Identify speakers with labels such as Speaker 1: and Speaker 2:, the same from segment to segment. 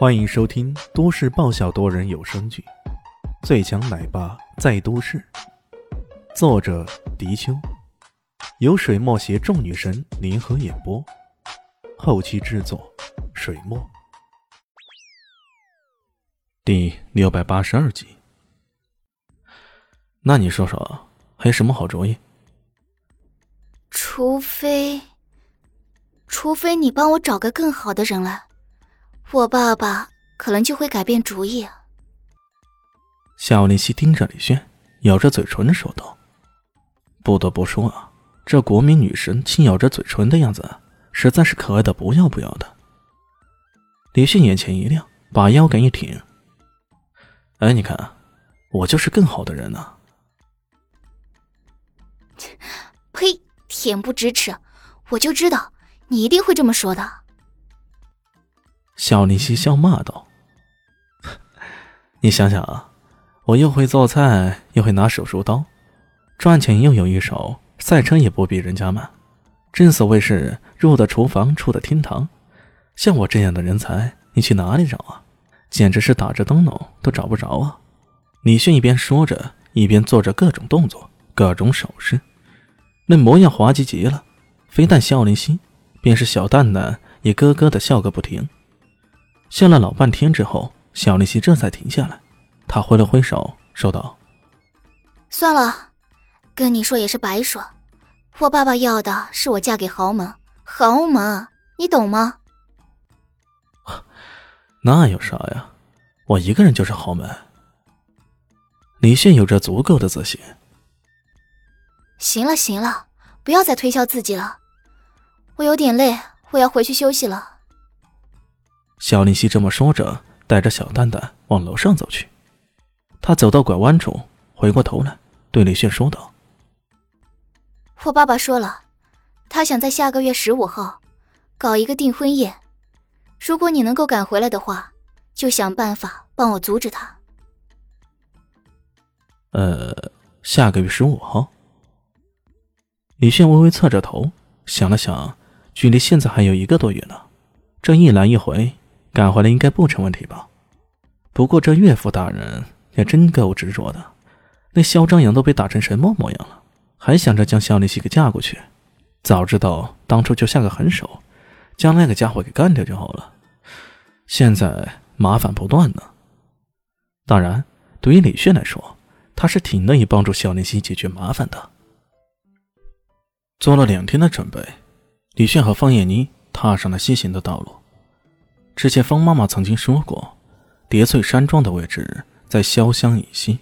Speaker 1: 欢迎收听都市爆笑多人有声剧《最强奶爸在都市》，作者：迪秋，由水墨携众女神联合演播，后期制作：水墨。第六百八十二集。那你说说，还有什么好主意？
Speaker 2: 除非，除非你帮我找个更好的人来。我爸爸可能就会改变主意。
Speaker 1: 夏林熙盯着李炫，咬着嘴唇说道：“不得不说啊，这国民女神轻咬着嘴唇的样子，实在是可爱的不要不要的。”李炫眼前一亮，把腰杆一挺：“哎，你看，我就是更好的人呢。”
Speaker 2: 呸！恬不知耻！我就知道你一定会这么说的。
Speaker 1: 小林夕笑骂道：“ 你想想啊，我又会做菜，又会拿手术刀，赚钱又有一手，赛车也不比人家慢。正所谓是入的厨房，出的厅堂。像我这样的人才，你去哪里找啊？简直是打着灯笼都找不着啊！”李迅一边说着，一边做着各种动作、各种手势，那模样滑稽极了。非但笑林夕，便是小蛋蛋也咯咯的笑个不停。笑了老半天之后，小丽西这才停下来。他挥了挥手，说道：“
Speaker 2: 算了，跟你说也是白说。我爸爸要的是我嫁给豪门，豪门，你懂吗？”“
Speaker 1: 那有啥呀？我一个人就是豪门。”李炫有着足够的自信。
Speaker 2: 行了行了，不要再推销自己了。我有点累，我要回去休息了。
Speaker 1: 小林夕这么说着，带着小蛋蛋往楼上走去。他走到拐弯处，回过头来对李炫说道：“
Speaker 2: 我爸爸说了，他想在下个月十五号搞一个订婚宴。如果你能够赶回来的话，就想办法帮我阻止他。”
Speaker 1: 呃，下个月十五号。李炫微微侧着头，想了想，距离现在还有一个多月呢。这一来一回。赶回来应该不成问题吧？不过这岳父大人也真够执着的，那嚣张样都被打成什么模样了，还想着将肖丽西给嫁过去。早知道当初就下个狠手，将那个家伙给干掉就好了。现在麻烦不断呢。当然，对于李炫来说，他是挺乐意帮助肖丽西解决麻烦的。做了两天的准备，李炫和方艳妮踏上了西行的道路。之前方妈妈曾经说过，叠翠山庄的位置在潇湘以西。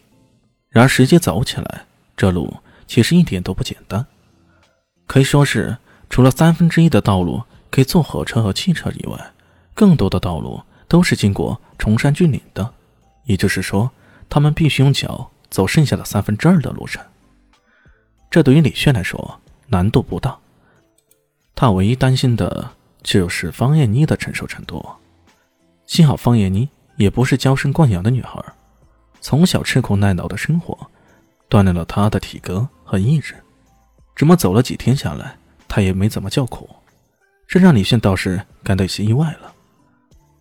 Speaker 1: 然而实际走起来，这路其实一点都不简单，可以说是除了三分之一的道路可以坐火车和汽车以外，更多的道路都是经过崇山峻岭的。也就是说，他们必须用脚走剩下的三分之二的路程。这对于李炫来说难度不大，他唯一担心的就是方艳妮的承受程度。幸好方艳妮也不是娇生惯养的女孩，从小吃苦耐劳的生活，锻炼了她的体格和意志。这么走了几天下来，她也没怎么叫苦，这让李炫倒是感到有些意外了。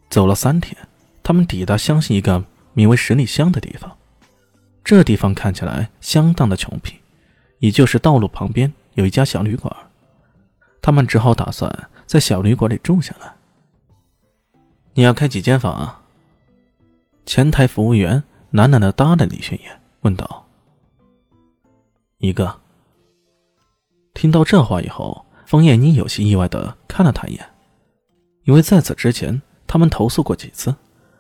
Speaker 1: 走了三天，他们抵达湘西一个名为十里乡的地方。这地方看起来相当的穷僻，也就是道路旁边有一家小旅馆，他们只好打算在小旅馆里住下来。你要开几间房啊？前台服务员懒懒的搭了李炫眼，问道：“一个。”听到这话以后，方艳妮有些意外的看了他一眼，因为在此之前他们投诉过几次，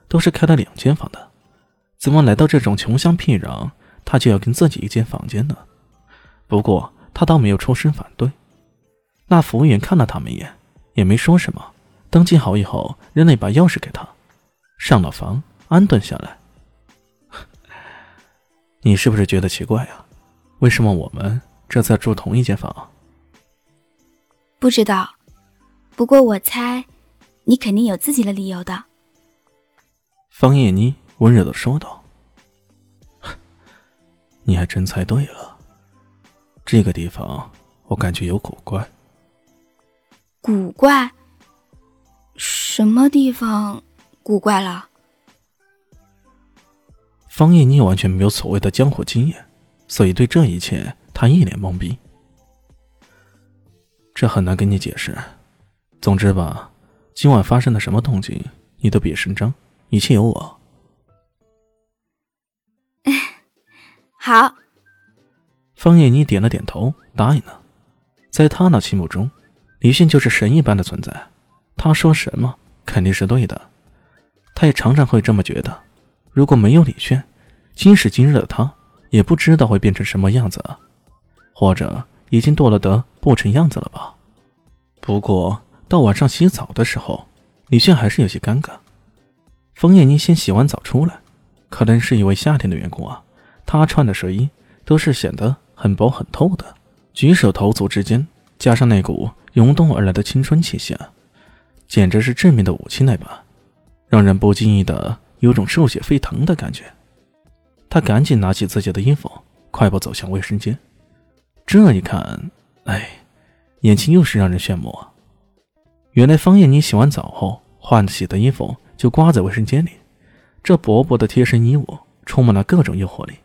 Speaker 1: 都是开了两间房的，怎么来到这种穷乡僻壤，他就要跟自己一间房间呢？不过他倒没有出声反对。那服务员看了他们一眼，也没说什么。登记好以后，扔了一把钥匙给他，上了房，安顿下来。你是不是觉得奇怪啊？为什么我们这次住同一间房？
Speaker 3: 不知道，不过我猜，你肯定有自己的理由的。
Speaker 1: 方叶妮温柔的说道：“ 你还真猜对了，这个地方我感觉有古怪。
Speaker 3: 古怪。”什么地方古怪了。
Speaker 1: 方叶妮完全没有所谓的江湖经验，所以对这一切她一脸懵逼。这很难跟你解释。总之吧，今晚发生了什么动静，你都别声张，一切有我。
Speaker 3: 好。
Speaker 1: 方叶妮点了点头，答应了。在他那心目中，李迅就是神一般的存在，他说什么肯定是对的。他也常常会这么觉得。如果没有李炫，今时今日的他也不知道会变成什么样子，或者已经堕了德不成样子了吧？不过到晚上洗澡的时候，李炫还是有些尴尬。冯艳妮先洗完澡出来，可能是因为夏天的缘故啊，她穿的睡衣都是显得很薄很透的，举手投足之间，加上那股涌动而来的青春气息啊，简直是致命的武器那把，让人不经意的。有种热血沸腾的感觉，他赶紧拿起自己的衣服，快步走向卫生间。这一看，哎，眼前又是让人羡慕啊！原来方艳妮洗完澡后换洗的衣服就挂在卫生间里，这薄薄的贴身衣物充满了各种诱惑力。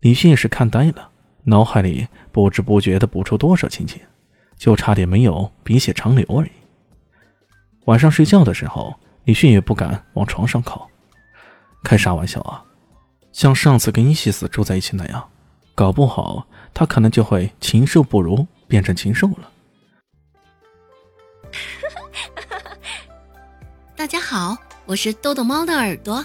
Speaker 1: 李迅也是看呆了，脑海里不知不觉的补出多少亲情，就差点没有鼻血长流而已。晚上睡觉的时候。李迅也不敢往床上靠，开啥玩笑啊！像上次跟伊西斯住在一起那样，搞不好他可能就会禽兽不如，变成禽兽了。
Speaker 4: 大家好，我是豆豆猫的耳朵。